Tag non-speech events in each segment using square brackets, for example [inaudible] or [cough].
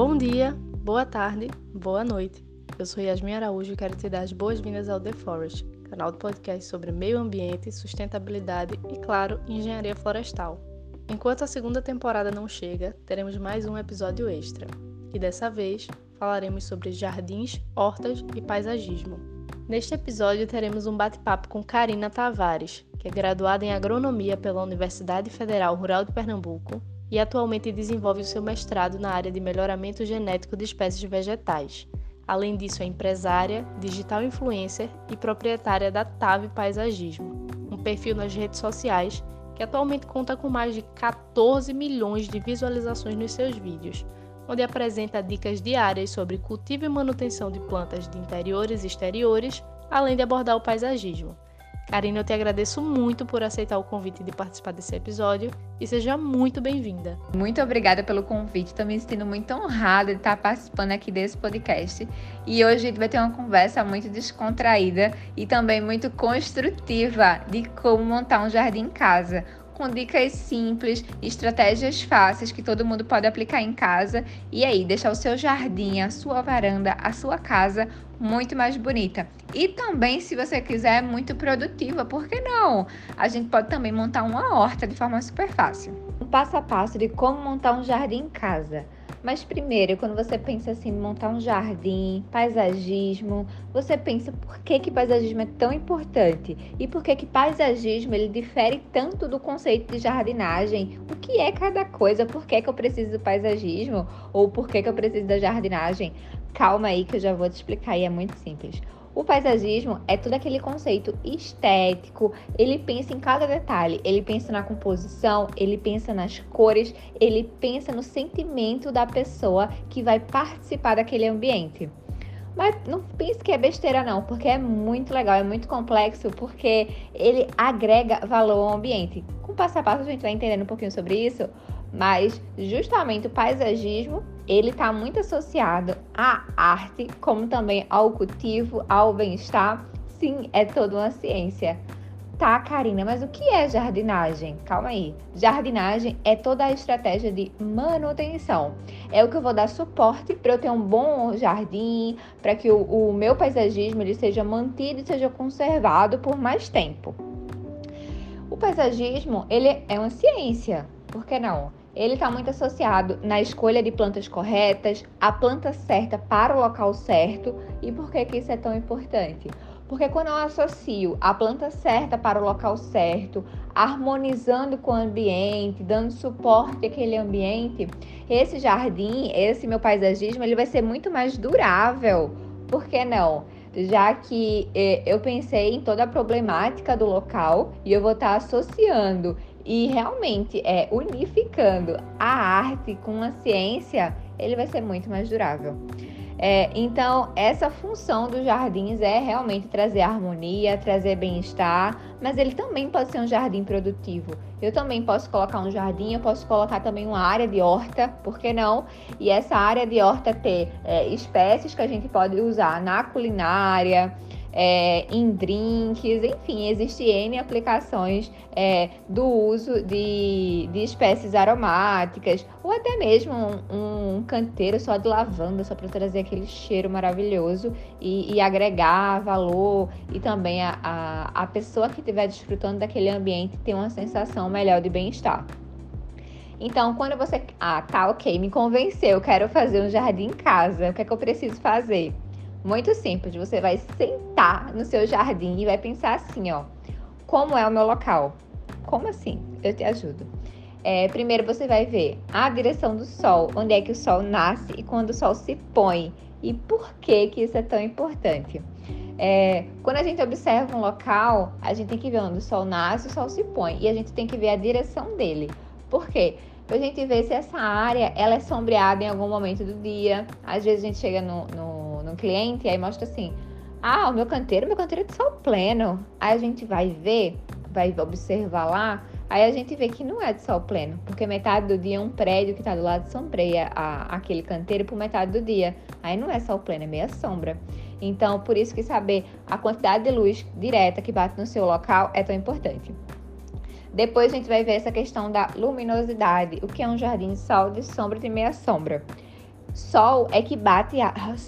Bom dia, boa tarde, boa noite. Eu sou Yasmin Araújo e quero te dar as boas-vindas ao The Forest, canal de podcast sobre meio ambiente, sustentabilidade e, claro, engenharia florestal. Enquanto a segunda temporada não chega, teremos mais um episódio extra, e dessa vez falaremos sobre jardins, hortas e paisagismo. Neste episódio teremos um bate-papo com Karina Tavares, que é graduada em agronomia pela Universidade Federal Rural de Pernambuco e atualmente desenvolve o seu mestrado na área de melhoramento genético de espécies vegetais. Além disso, é empresária, digital influencer e proprietária da Tave Paisagismo, um perfil nas redes sociais que atualmente conta com mais de 14 milhões de visualizações nos seus vídeos, onde apresenta dicas diárias sobre cultivo e manutenção de plantas de interiores e exteriores, além de abordar o paisagismo. Karina, eu te agradeço muito por aceitar o convite de participar desse episódio e seja muito bem-vinda. Muito obrigada pelo convite. Estou me sentindo muito honrada de estar participando aqui desse podcast. E hoje a gente vai ter uma conversa muito descontraída e também muito construtiva de como montar um jardim em casa com dicas simples, estratégias fáceis que todo mundo pode aplicar em casa e aí deixar o seu jardim, a sua varanda, a sua casa muito mais bonita. E também, se você quiser, muito produtiva, por que não? A gente pode também montar uma horta de forma super fácil. Um passo a passo de como montar um jardim em casa. Mas primeiro, quando você pensa assim, montar um jardim, paisagismo, você pensa por que que paisagismo é tão importante e por que que paisagismo ele difere tanto do conceito de jardinagem. O que é cada coisa? Por que que eu preciso do paisagismo ou por que que eu preciso da jardinagem? Calma aí que eu já vou te explicar e é muito simples. O paisagismo é todo aquele conceito estético, ele pensa em cada detalhe, ele pensa na composição, ele pensa nas cores, ele pensa no sentimento da pessoa que vai participar daquele ambiente. Mas não pense que é besteira não, porque é muito legal, é muito complexo, porque ele agrega valor ao ambiente. Com passo a passo a gente vai entendendo um pouquinho sobre isso, mas justamente o paisagismo ele está muito associado à arte, como também ao cultivo, ao bem-estar. Sim, é toda uma ciência. Tá, Karina, mas o que é jardinagem? Calma aí. Jardinagem é toda a estratégia de manutenção. É o que eu vou dar suporte para eu ter um bom jardim, para que o, o, meu paisagismo ele seja mantido e seja conservado por mais tempo. O paisagismo, ele é uma ciência, por que não? Ele está muito associado na escolha de plantas corretas, a planta certa para o local certo. E por que, que isso é tão importante? Porque quando eu associo a planta certa para o local certo, harmonizando com o ambiente, dando suporte àquele ambiente, esse jardim, esse meu paisagismo, ele vai ser muito mais durável. Por que não? já que eh, eu pensei em toda a problemática do local e eu vou estar associando e realmente é unificando a arte com a ciência, ele vai ser muito mais durável. É, então, essa função dos jardins é realmente trazer harmonia, trazer bem-estar, mas ele também pode ser um jardim produtivo. Eu também posso colocar um jardim, eu posso colocar também uma área de horta, por que não? E essa área de horta ter é, espécies que a gente pode usar na culinária, é, em drinks, enfim, existem N aplicações é, do uso de, de espécies aromáticas ou até mesmo um, um canteiro só de lavanda, só para trazer aquele cheiro maravilhoso e, e agregar valor e também a, a, a pessoa que estiver desfrutando daquele ambiente ter uma sensação melhor de bem-estar. Então, quando você. Ah, tá, ok, me convenceu, quero fazer um jardim em casa, o que é que eu preciso fazer? Muito simples, você vai sentar no seu jardim e vai pensar assim, ó. Como é o meu local? Como assim? Eu te ajudo. É, primeiro você vai ver a direção do sol, onde é que o sol nasce e quando o sol se põe. E por que que isso é tão importante? É, quando a gente observa um local, a gente tem que ver onde o sol nasce e o sol se põe. E a gente tem que ver a direção dele. Por quê? Pra gente ver se essa área ela é sombreada em algum momento do dia. Às vezes a gente chega no, no no cliente, aí mostra assim: ah, o meu canteiro, meu canteiro é de sol pleno. Aí a gente vai ver, vai observar lá, aí a gente vê que não é de sol pleno, porque metade do dia é um prédio que está do lado sombreia a, aquele canteiro por metade do dia. Aí não é sol pleno, é meia sombra. Então, por isso que saber a quantidade de luz direta que bate no seu local é tão importante. Depois a gente vai ver essa questão da luminosidade, o que é um jardim de sol, de sombra e meia sombra. Sol é que bate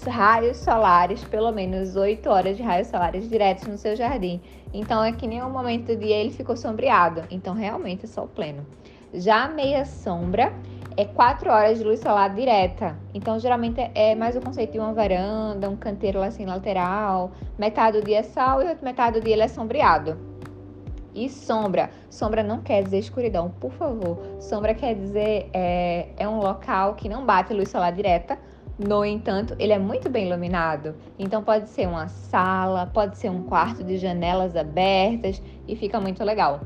raios solares, pelo menos 8 horas de raios solares diretos no seu jardim. Então é que o momento do dia ele ficou sombreado. Então realmente é sol pleno. Já a meia sombra é 4 horas de luz solar direta. Então geralmente é mais o conceito de uma varanda, um canteiro assim lateral. Metade do dia é sol e outra metade do dia ele é sombreado. E sombra. Sombra não quer dizer escuridão, por favor. Sombra quer dizer é, é um local que não bate luz solar direta. No entanto, ele é muito bem iluminado. Então pode ser uma sala, pode ser um quarto de janelas abertas e fica muito legal.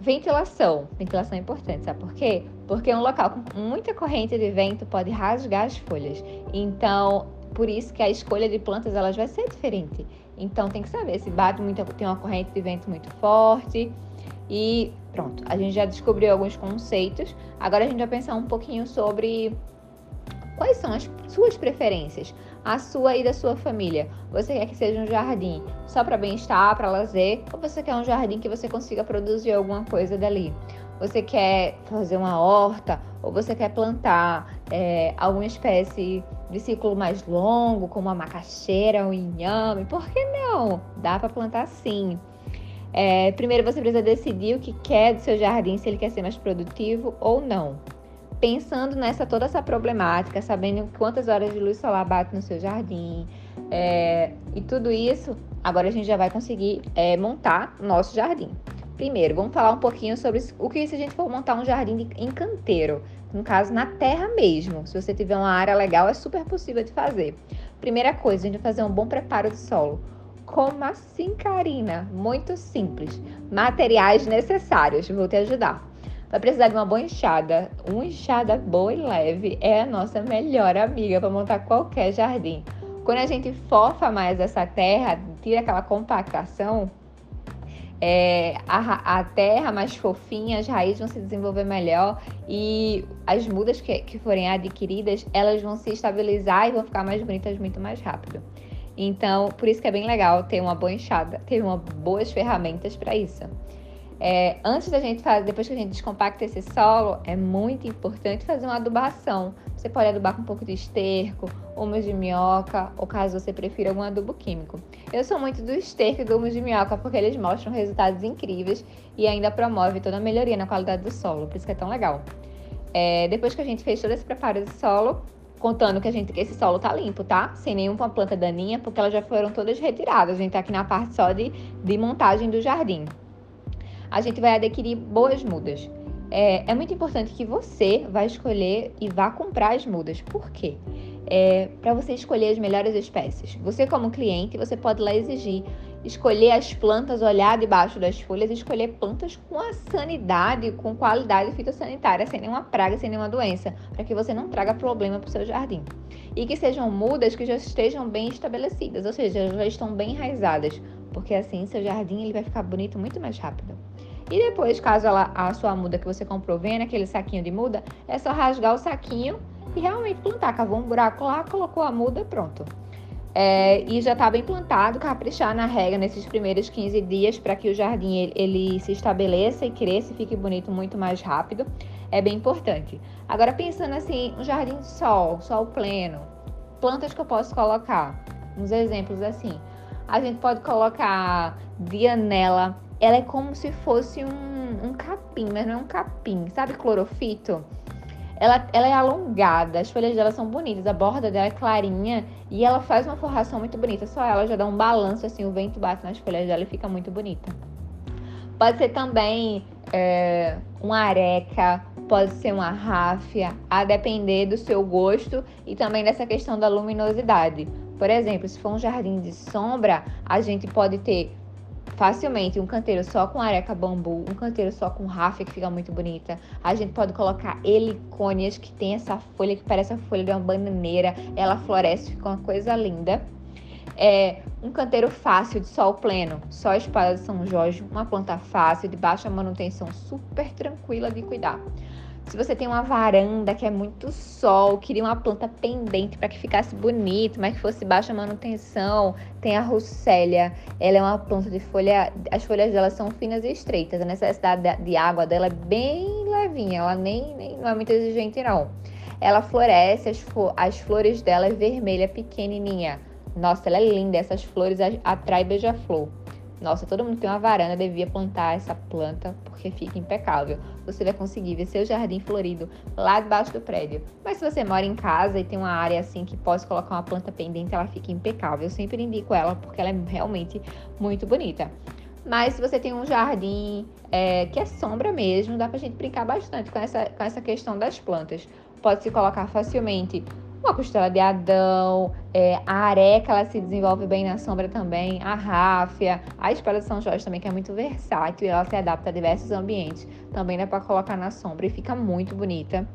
Ventilação. Ventilação é importante, sabe por quê? Porque um local com muita corrente de vento pode rasgar as folhas. Então, por isso que a escolha de plantas elas vai ser diferente. Então tem que saber se bate muito, tem uma corrente de vento muito forte. E pronto, a gente já descobriu alguns conceitos. Agora a gente vai pensar um pouquinho sobre quais são as suas preferências, a sua e da sua família. Você quer que seja um jardim só para bem-estar, para lazer, ou você quer um jardim que você consiga produzir alguma coisa dali? Você quer fazer uma horta ou você quer plantar é, alguma espécie de ciclo mais longo, como a macaxeira, o inhame? Por que não? Dá para plantar sim. É, primeiro você precisa decidir o que quer do seu jardim, se ele quer ser mais produtivo ou não. Pensando nessa toda essa problemática, sabendo quantas horas de luz solar bate no seu jardim é, e tudo isso, agora a gente já vai conseguir é, montar nosso jardim. Primeiro, vamos falar um pouquinho sobre o que se a gente for montar um jardim em canteiro, no caso na terra mesmo. Se você tiver uma área legal, é super possível de fazer. Primeira coisa, a gente vai fazer um bom preparo de solo. Como assim, Karina? Muito simples. Materiais necessários, vou te ajudar. Vai precisar de uma boa enxada. Uma enxada boa e leve é a nossa melhor amiga para montar qualquer jardim. Quando a gente fofa mais essa terra, tira aquela compactação, é, a, a, terra mais fofinha, as raízes vão se desenvolver melhor e as mudas que, que forem adquiridas, elas vão se estabilizar e vão ficar mais bonitas muito mais rápido. Então, por isso que é bem legal ter uma boa enxada, ter uma, boas ferramentas para isso. É, antes da gente fazer, depois que a gente descompacta esse solo, é muito importante fazer uma adubação. Você pode adubar com um pouco de esterco, humus de minhoca, ou caso você prefira algum adubo químico. Eu sou muito do esterco e do humus de minhoca porque eles mostram resultados incríveis e ainda promove toda a melhoria na qualidade do solo, por isso que é tão legal. É, depois que a gente fez todo esse preparo de solo, contando que a gente que esse solo tá limpo, tá? Sem nenhuma planta daninha, porque elas já foram todas retiradas. A gente tá aqui na parte só de, de montagem do jardim a gente vai adquirir boas mudas. É, é muito importante que você vá escolher e vá comprar as mudas. Por quê? É, para você escolher as melhores espécies. Você, como cliente, você pode lá exigir escolher as plantas, olhar debaixo das folhas escolher plantas com a sanidade, com qualidade fitossanitária, sem nenhuma praga, sem nenhuma doença, para que você não traga problema para o seu jardim. E que sejam mudas que já estejam bem estabelecidas, ou seja, já estão bem enraizadas, porque assim seu jardim ele vai ficar bonito muito mais rápido. E depois, caso ela, a sua muda que você comprou venha naquele saquinho de muda, é só rasgar o saquinho e realmente plantar. Cavou um buraco lá, colocou a muda, pronto. É, e já está bem plantado, caprichar na rega nesses primeiros 15 dias para que o jardim ele, ele, se estabeleça e cresça e fique bonito muito mais rápido. É bem importante. Agora, pensando assim, um jardim de sol, sol pleno, plantas que eu posso colocar. Uns exemplos assim. A gente pode colocar dianela, ela é como se fosse um, um capim, mas não é um capim. Sabe clorofito? Ela, ela é alongada, as folhas dela são bonitas, a borda dela é clarinha e ela faz uma forração muito bonita. Só ela já dá um balanço, assim, o vento bate nas folhas dela e fica muito bonita. Pode ser também é, uma areca, pode ser uma ráfia, a depender do seu gosto e também dessa questão da luminosidade. Por exemplo, se for um jardim de sombra, a gente pode ter facilmente um canteiro só com areca bambu, um canteiro só com rafa que fica muito bonita. A gente pode colocar helicônias que tem essa folha que parece a folha de uma bananeira, ela floresce, fica uma coisa linda. É um canteiro fácil de sol pleno, só espada de São Jorge, uma planta fácil, de baixa manutenção, super tranquila de cuidar. Se você tem uma varanda que é muito sol, queria uma planta pendente para que ficasse bonito, mas que fosse baixa manutenção, tem a russélia. Ela é uma planta de folha, as folhas dela são finas e estreitas. A necessidade de água dela é bem levinha, ela nem, nem não é muito exigente não. ela floresce, as, as flores dela é vermelha, pequenininha. Nossa, ela é linda, essas flores atrai beija-flor. Nossa, todo mundo tem uma varanda, devia plantar essa planta porque fica impecável. Você vai conseguir ver seu jardim florido lá debaixo do prédio. Mas se você mora em casa e tem uma área assim que pode colocar uma planta pendente, ela fica impecável. Eu sempre indico ela porque ela é realmente muito bonita. Mas se você tem um jardim é, que é sombra mesmo, dá pra gente brincar bastante com essa, com essa questão das plantas. Pode se colocar facilmente uma costela de Adão, é, a areca ela se desenvolve bem na sombra também, a ráfia, a espada de São Jorge também, que é muito versátil e ela se adapta a diversos ambientes. Também dá para colocar na sombra e fica muito bonita.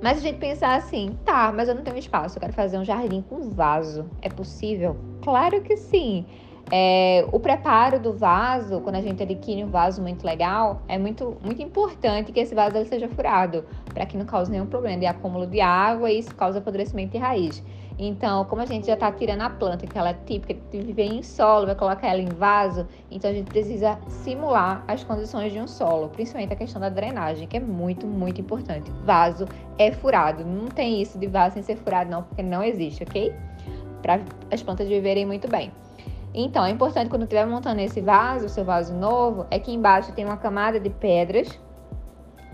Mas a gente pensar assim, tá, mas eu não tenho espaço, eu quero fazer um jardim com vaso. É possível? Claro que sim. É, o preparo do vaso, quando a gente adquire um vaso muito legal, é muito, muito importante que esse vaso ele seja furado, para que não cause nenhum problema de acúmulo de água e isso causa apodrecimento de raiz. Então, como a gente já está tirando a planta, que ela é típica de viver em solo, vai colocar ela em vaso, então a gente precisa simular as condições de um solo, principalmente a questão da drenagem, que é muito, muito importante. Vaso é furado, não tem isso de vaso sem ser furado, não, porque não existe, ok? Para as plantas viverem muito bem. Então, é importante quando estiver montando esse vaso, seu vaso novo, é que embaixo tem uma camada de pedras,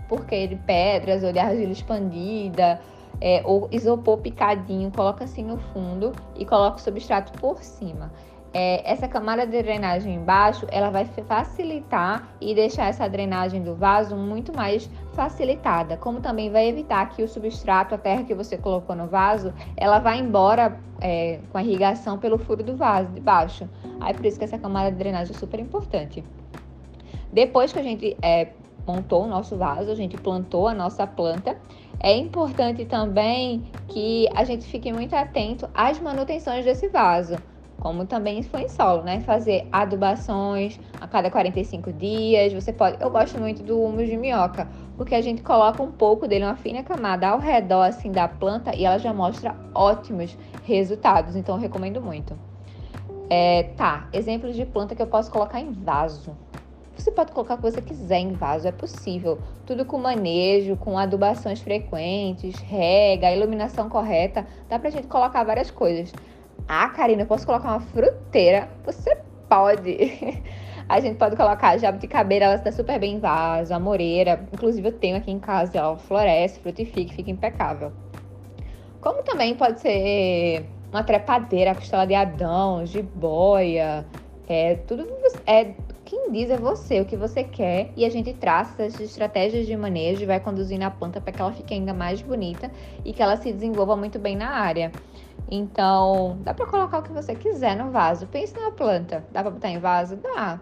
porque de pedras ou de argila expandida, é, ou isopor picadinho, coloca assim no fundo e coloca o substrato por cima é, essa camada de drenagem embaixo, ela vai facilitar e deixar essa drenagem do vaso muito mais facilitada, como também vai evitar que o substrato, a terra que você colocou no vaso, ela vá embora é, com a irrigação pelo furo do vaso de baixo. Aí por isso que essa camada de drenagem é super importante. Depois que a gente é, montou o nosso vaso, a gente plantou a nossa planta, é importante também que a gente fique muito atento às manutenções desse vaso como também foi em solo, né? Fazer adubações a cada 45 dias. Você pode. Eu gosto muito do humus de minhoca, porque a gente coloca um pouco dele, uma fina camada ao redor assim da planta e ela já mostra ótimos resultados. Então eu recomendo muito. É, tá, exemplos de planta que eu posso colocar em vaso. Você pode colocar o que você quiser em vaso, é possível. Tudo com manejo, com adubações frequentes, rega, iluminação correta. Dá pra gente colocar várias coisas. Ah, Karina, eu posso colocar uma fruteira? Você pode. [laughs] A gente pode colocar jabuticabeira, ela está super bem em vaso, a moreira. Inclusive, eu tenho aqui em casa, ela floresce, frutifica, fica impecável. Como também pode ser uma trepadeira, costela de Adão, jiboia. É, tudo é quem diz é você, o que você quer, e a gente traça essas estratégias de manejo e vai conduzindo a planta para que ela fique ainda mais bonita e que ela se desenvolva muito bem na área. Então, dá para colocar o que você quiser no vaso. Pense numa planta. Dá para botar em vaso? Dá.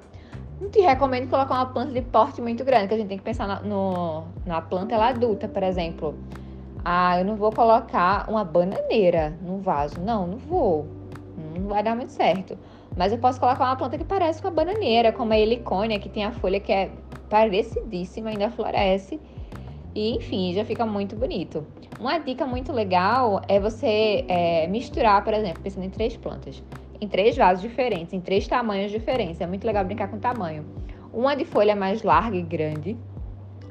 Não te recomendo colocar uma planta de porte muito grande, que a gente tem que pensar na, no, na planta ela adulta, por exemplo. Ah, eu não vou colocar uma bananeira no vaso. Não, não vou. Vai dar muito certo. Mas eu posso colocar uma planta que parece com a bananeira, como a helicônia, que tem a folha que é parecidíssima, ainda floresce. E enfim, já fica muito bonito. Uma dica muito legal é você é, misturar, por exemplo, pensando em três plantas, em três vasos diferentes, em três tamanhos diferentes. É muito legal brincar com tamanho. Uma de folha mais larga e grande,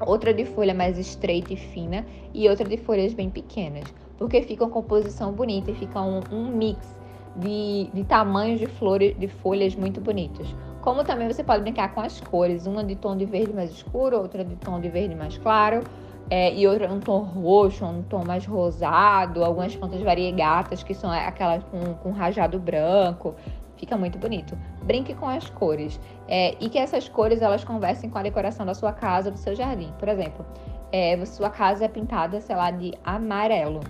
outra de folha mais estreita e fina e outra de folhas bem pequenas, porque fica uma composição bonita e fica um, um mix de, de tamanhos de flores, de folhas muito bonitos. Como também você pode brincar com as cores, uma de tom de verde mais escuro, outra de tom de verde mais claro, é, e outra um tom roxo, um tom mais rosado, algumas plantas variegatas que são aquelas com, com rajado branco. Fica muito bonito. Brinque com as cores é, e que essas cores elas conversem com a decoração da sua casa, do seu jardim. Por exemplo, é, sua casa é pintada, sei lá, de amarelo.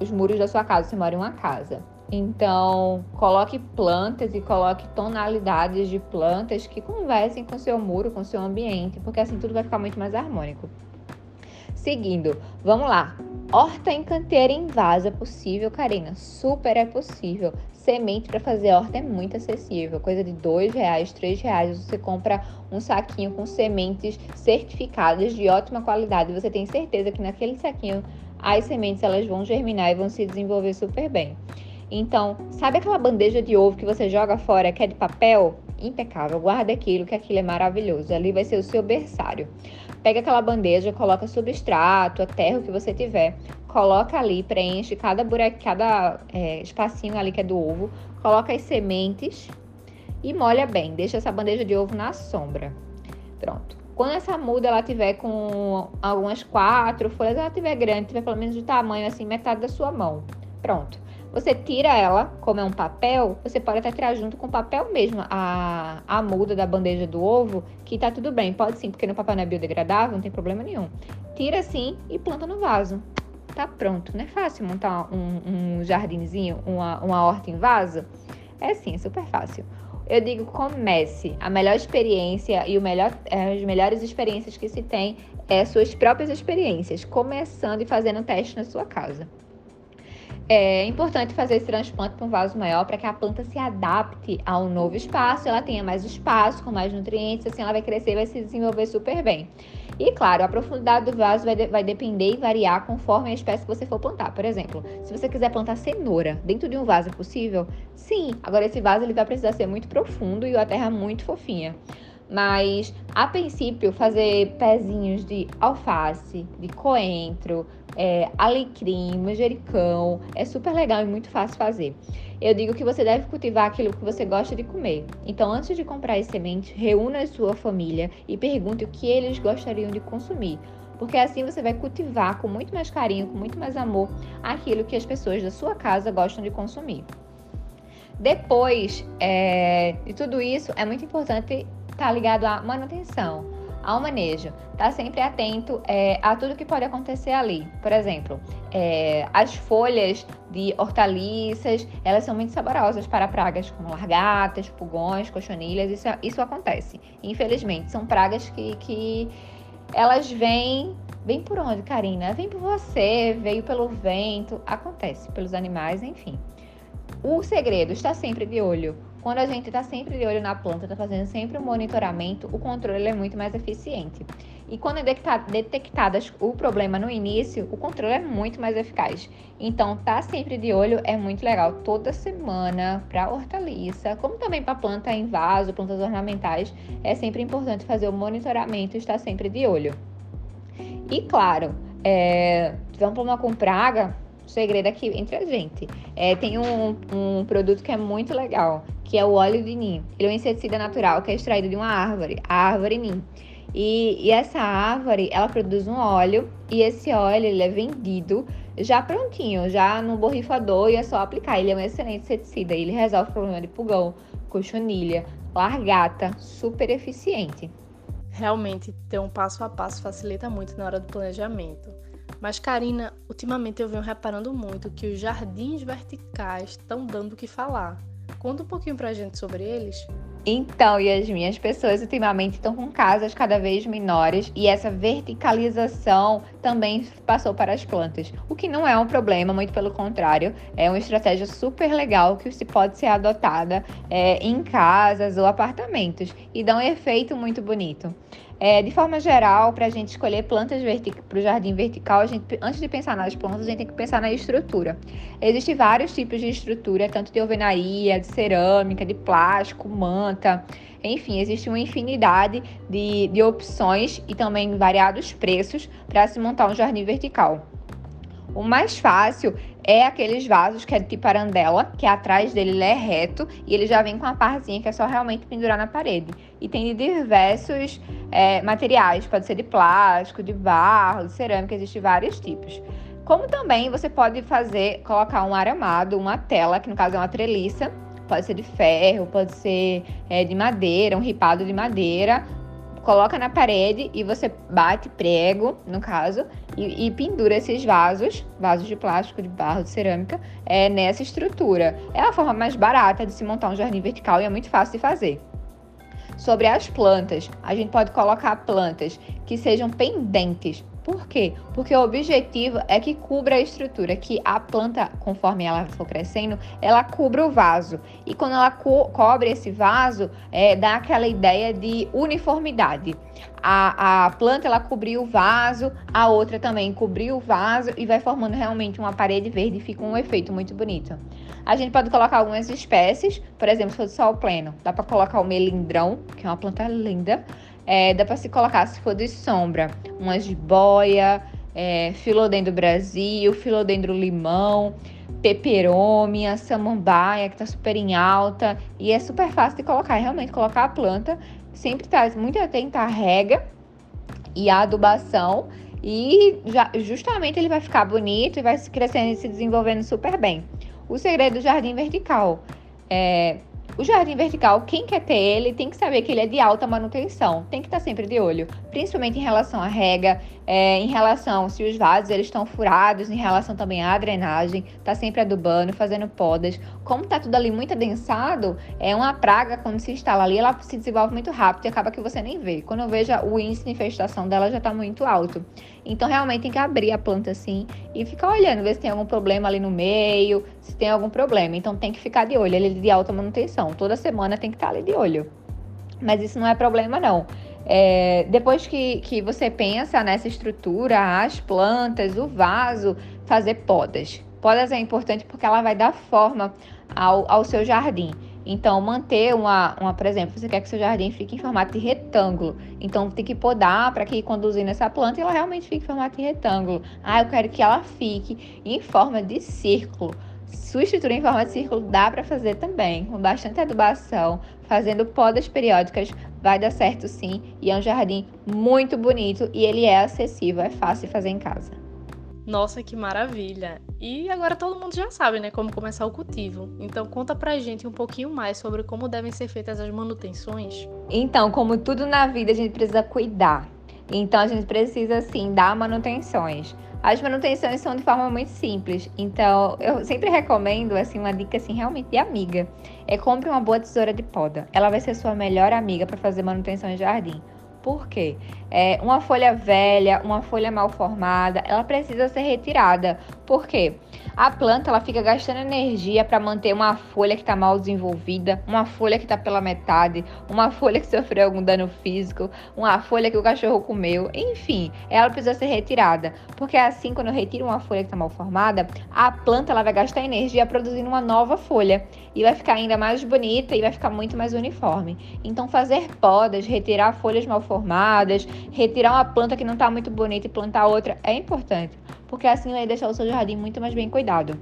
Os muros da sua casa, você mora em uma casa. Então, coloque plantas e coloque tonalidades de plantas que conversem com seu muro, com seu ambiente, porque assim tudo vai ficar muito mais harmônico. Seguindo, vamos lá. Horta em canteira em vaso é possível, Karina? Super é possível. Semente para fazer horta é muito acessível, coisa de dois reais, três reais. Você compra um saquinho com sementes certificadas de ótima qualidade. Você tem certeza que naquele saquinho as sementes elas vão germinar e vão se desenvolver super bem. Então, sabe aquela bandeja de ovo que você joga fora que é de papel? Impecável, guarda aquilo, que aquilo é maravilhoso. Ali vai ser o seu berçário. Pega aquela bandeja, coloca substrato, a terra, o que você tiver, coloca ali, preenche cada buraco, cada é, espacinho ali que é do ovo, coloca as sementes e molha bem. Deixa essa bandeja de ovo na sombra. Pronto. Quando essa muda ela tiver com algumas quatro folhas, ela tiver grande, tiver pelo menos de tamanho assim, metade da sua mão. Pronto. Você tira ela, como é um papel, você pode até tirar junto com o papel mesmo a, a muda da bandeja do ovo, que tá tudo bem. Pode sim, porque no papel não é biodegradável, não tem problema nenhum. Tira assim e planta no vaso. Tá pronto. Não é fácil montar um, um jardinzinho, uma, uma horta em vaso? É sim, é super fácil. Eu digo comece. A melhor experiência e o melhor, é, as melhores experiências que se tem é suas próprias experiências, começando e fazendo teste na sua casa. É importante fazer esse transplante para um vaso maior para que a planta se adapte a um novo espaço, ela tenha mais espaço, com mais nutrientes, assim ela vai crescer e vai se desenvolver super bem. E claro, a profundidade do vaso vai, de, vai depender e variar conforme a espécie que você for plantar. Por exemplo, se você quiser plantar cenoura dentro de um vaso é possível? Sim. Agora esse vaso ele vai precisar ser muito profundo e a terra muito fofinha. Mas, a princípio, fazer pezinhos de alface, de coentro, é, alecrim, manjericão, é super legal e muito fácil fazer. Eu digo que você deve cultivar aquilo que você gosta de comer. Então, antes de comprar as sementes, reúna a sua família e pergunte o que eles gostariam de consumir. Porque assim você vai cultivar com muito mais carinho, com muito mais amor, aquilo que as pessoas da sua casa gostam de consumir. Depois é, de tudo isso, é muito importante tá ligado à manutenção, ao manejo. Tá sempre atento é, a tudo que pode acontecer ali. Por exemplo, é, as folhas de hortaliças, elas são muito saborosas para pragas como largatas, pulgões, cochonilhas. Isso, isso acontece. Infelizmente, são pragas que, que elas vêm Vem por onde, Karina? Vem por você, veio pelo vento, acontece, pelos animais, enfim. O segredo está sempre de olho. Quando a gente está sempre de olho na planta, está fazendo sempre o um monitoramento, o controle é muito mais eficiente. E quando é detectado o problema no início, o controle é muito mais eficaz. Então, tá sempre de olho é muito legal. Toda semana para hortaliça, como também para planta em vaso, plantas ornamentais, é sempre importante fazer o monitoramento e estar sempre de olho. E claro, é, tiver um problema com praga, segredo aqui entre a gente. É, tem um, um produto que é muito legal, que é o óleo de nim. Ele é um inseticida natural que é extraído de uma árvore, a árvore nim. E, e, essa árvore, ela produz um óleo e esse óleo ele é vendido já prontinho, já no borrifador e é só aplicar. Ele é um excelente inseticida, ele resolve o problema de pulgão, cochonilha, largata, super eficiente. Realmente, ter um passo a passo facilita muito na hora do planejamento. Mas, Karina, ultimamente eu venho reparando muito que os jardins verticais estão dando o que falar. Conta um pouquinho pra gente sobre eles. Então, Yasmin, as pessoas ultimamente estão com casas cada vez menores e essa verticalização também passou para as plantas, o que não é um problema, muito pelo contrário, é uma estratégia super legal que se pode ser adotada é, em casas ou apartamentos e dá um efeito muito bonito. É, de forma geral, para a gente escolher plantas para o jardim vertical, a gente, antes de pensar nas plantas, a gente tem que pensar na estrutura. Existem vários tipos de estrutura, tanto de alvenaria, de cerâmica, de plástico, manta. Enfim, existe uma infinidade de, de opções e também variados preços para se montar um jardim vertical. O mais fácil é aqueles vasos que é tipo arandela, que atrás dele ele é reto e ele já vem com a parzinha que é só realmente pendurar na parede. E tem de diversos é, materiais, pode ser de plástico, de barro, de cerâmica, existem vários tipos. Como também você pode fazer, colocar um aramado, uma tela, que no caso é uma treliça, pode ser de ferro, pode ser é, de madeira, um ripado de madeira, coloca na parede e você bate prego, no caso, e, e, pendura esses vasos, vasos de plástico, de barro, de cerâmica, é, nessa estrutura. É a forma mais barata de se montar um jardim vertical e é muito fácil de fazer. Sobre as plantas, a gente pode colocar plantas que sejam pendentes. Por quê? Porque o objetivo é que cubra a estrutura, que a planta, conforme ela for crescendo, ela cubra o vaso. E quando ela co cobre esse vaso, é, dá aquela ideia de uniformidade. A, a planta ela cobriu o vaso, a outra também cobriu o vaso e vai formando realmente uma parede verde e fica um efeito muito bonito. A gente pode colocar algumas espécies, por exemplo, se for de sol pleno, dá para colocar o melindrão, que é uma planta linda. É, dá para se colocar, se for de sombra, umas boia, é, filodendro Brasil, filodendro limão, peperômia, samambaia, que está super em alta. E é super fácil de colocar, realmente colocar a planta. Sempre traz muito atento à rega e a adubação. E já, justamente ele vai ficar bonito e vai crescendo e se desenvolvendo super bem. O segredo do jardim vertical é o jardim vertical, quem quer ter ele, tem que saber que ele é de alta manutenção. Tem que estar sempre de olho, principalmente em relação à rega, é, em relação se os vasos eles estão furados, em relação também à drenagem, tá sempre adubando, fazendo podas. Como tá tudo ali muito adensado, é uma praga quando se instala ali, ela se desenvolve muito rápido e acaba que você nem vê. Quando eu vejo o índice de infestação dela já tá muito alto. Então realmente tem que abrir a planta assim e ficar olhando, ver se tem algum problema ali no meio, se tem algum problema. Então tem que ficar de olho, ele é de alta manutenção. Toda semana tem que estar ali de olho. Mas isso não é problema não. É, depois que, que você pensa nessa estrutura, as plantas, o vaso, fazer podas. Podas é importante porque ela vai dar forma ao, ao seu jardim. Então, manter uma, uma, por exemplo, você quer que seu jardim fique em formato de retângulo. Então, tem que podar para que conduzindo essa planta ela realmente fique em formato de retângulo. Ah, eu quero que ela fique em forma de círculo. Sua estrutura em forma de círculo dá para fazer também, com bastante adubação, fazendo podas periódicas, vai dar certo sim. E é um jardim muito bonito e ele é acessível, é fácil de fazer em casa. Nossa, que maravilha! E agora todo mundo já sabe, né, como começar o cultivo. Então conta pra gente um pouquinho mais sobre como devem ser feitas as manutenções. Então, como tudo na vida, a gente precisa cuidar. Então a gente precisa sim dar manutenções. As manutenções são de forma muito simples. Então, eu sempre recomendo assim uma dica assim realmente de amiga. É compre uma boa tesoura de poda. Ela vai ser sua melhor amiga para fazer manutenção em jardim. Por quê? É, uma folha velha, uma folha mal formada, ela precisa ser retirada. Por quê? A planta ela fica gastando energia para manter uma folha que está mal desenvolvida, uma folha que está pela metade, uma folha que sofreu algum dano físico, uma folha que o cachorro comeu, enfim, ela precisa ser retirada. Porque assim, quando eu retiro uma folha que está mal formada, a planta ela vai gastar energia produzindo uma nova folha e vai ficar ainda mais bonita e vai ficar muito mais uniforme. Então, fazer podas, retirar folhas mal formadas, retirar uma planta que não está muito bonita e plantar outra é importante, porque assim vai deixar o seu jardim muito mais bem cuidado.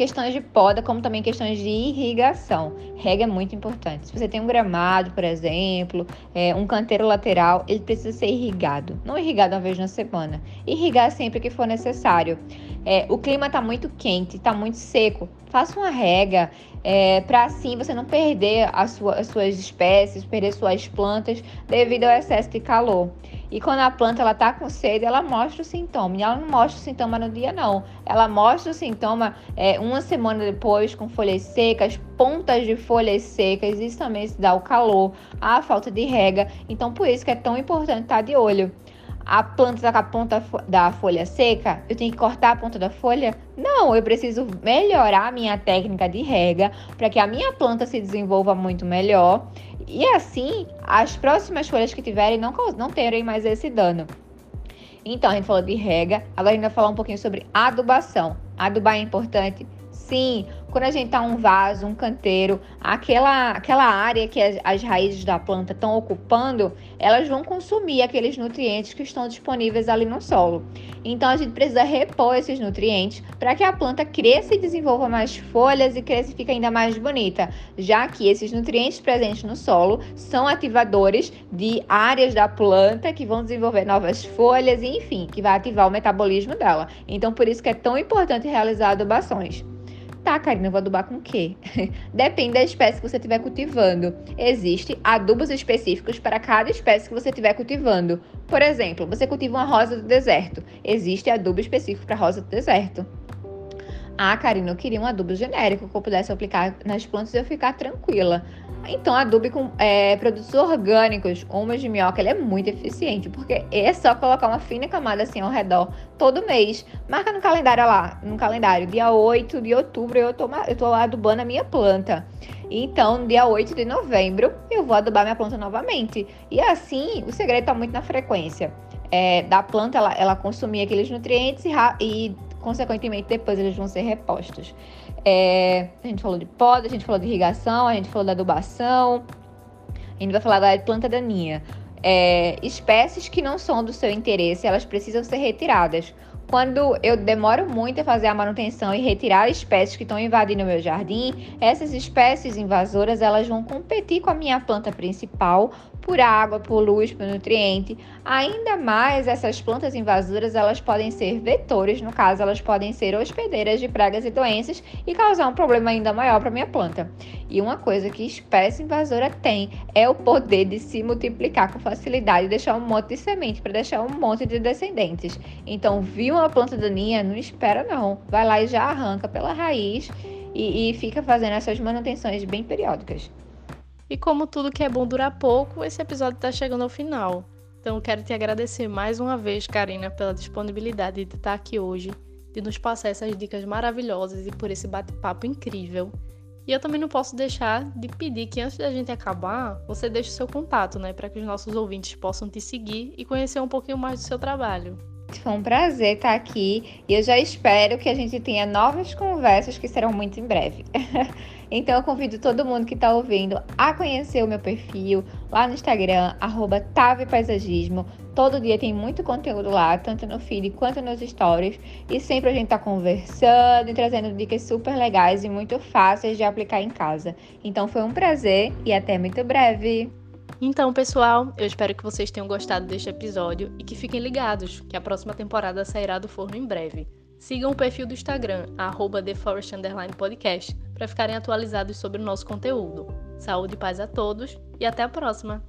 Questões de poda, como também questões de irrigação. Rega é muito importante. Se você tem um gramado, por exemplo, é, um canteiro lateral, ele precisa ser irrigado. Não irrigado uma vez na semana. Irrigar sempre que for necessário. É, o clima está muito quente, está muito seco. Faça uma rega é, para assim você não perder sua, as suas espécies, perder suas plantas devido ao excesso de calor. E quando a planta ela tá com sede, ela mostra o sintoma. E ela não mostra o sintoma no dia, não. Ela mostra o sintoma é, uma semana depois, com folhas secas, pontas de folhas secas. Isso também se dá o calor, a falta de rega. Então, por isso que é tão importante estar de olho a planta está com a ponta da folha seca, eu tenho que cortar a ponta da folha? Não, eu preciso melhorar a minha técnica de rega para que a minha planta se desenvolva muito melhor e assim as próximas folhas que tiverem não, não terem mais esse dano. Então, a gente falou de rega, agora a gente vai falar um pouquinho sobre adubação. Adubar é importante? Sim, quando a gente tá um vaso, um canteiro, aquela, aquela área que as, as raízes da planta estão ocupando, elas vão consumir aqueles nutrientes que estão disponíveis ali no solo. Então a gente precisa repor esses nutrientes para que a planta cresça e desenvolva mais folhas e cresça e fique ainda mais bonita, já que esses nutrientes presentes no solo são ativadores de áreas da planta que vão desenvolver novas folhas e enfim, que vai ativar o metabolismo dela. Então por isso que é tão importante realizar adubações. Tá, Karina, eu vou adubar com o quê? [laughs] Depende da espécie que você estiver cultivando. Existem adubos específicos para cada espécie que você estiver cultivando. Por exemplo, você cultiva uma rosa do deserto. Existe adubo específico para rosa do deserto. Ah, Karina, eu queria um adubo genérico que eu pudesse aplicar nas plantas e eu ficar tranquila. Então, adubo com é, produtos orgânicos, humus de minhoca, ele é muito eficiente, porque é só colocar uma fina camada assim ao redor todo mês. Marca no calendário lá, no calendário, dia 8 de outubro eu tô, eu tô adubando a minha planta. Então, dia 8 de novembro, eu vou adubar minha planta novamente. E assim, o segredo está muito na frequência. É, da planta, ela, ela consumir aqueles nutrientes e, e consequentemente, depois eles vão ser repostos. É, a gente falou de poda, a gente falou de irrigação, a gente falou da adubação. A gente vai falar da planta daninha. é, espécies que não são do seu interesse, elas precisam ser retiradas. Quando eu demoro muito a fazer a manutenção e retirar espécies que estão invadindo o meu jardim, essas espécies invasoras elas vão competir com a minha planta principal por água, por luz, por nutriente. Ainda mais essas plantas invasoras, elas podem ser vetores, no caso, elas podem ser hospedeiras de pragas e doenças e causar um problema ainda maior para minha planta. E uma coisa que espécie invasora tem é o poder de se multiplicar com facilidade e deixar um monte de semente para deixar um monte de descendentes. Então, viu uma planta daninha, não espera não. Vai lá e já arranca pela raiz e, e fica fazendo essas manutenções bem periódicas. E como tudo que é bom dura pouco, esse episódio está chegando ao final. Então quero te agradecer mais uma vez, Karina, pela disponibilidade de estar aqui hoje, de nos passar essas dicas maravilhosas e por esse bate-papo incrível. E eu também não posso deixar de pedir que antes da gente acabar, você deixe o seu contato, né, para que os nossos ouvintes possam te seguir e conhecer um pouquinho mais do seu trabalho. Foi um prazer estar aqui e eu já espero que a gente tenha novas conversas que serão muito em breve. [laughs] então eu convido todo mundo que está ouvindo a conhecer o meu perfil lá no Instagram, arroba Paisagismo. Todo dia tem muito conteúdo lá, tanto no feed quanto nos stories. E sempre a gente está conversando e trazendo dicas super legais e muito fáceis de aplicar em casa. Então foi um prazer e até muito breve! Então, pessoal, eu espero que vocês tenham gostado deste episódio e que fiquem ligados, que a próxima temporada sairá do forno em breve. Sigam o perfil do Instagram, TheForest_Podcast, para ficarem atualizados sobre o nosso conteúdo. Saúde e paz a todos e até a próxima!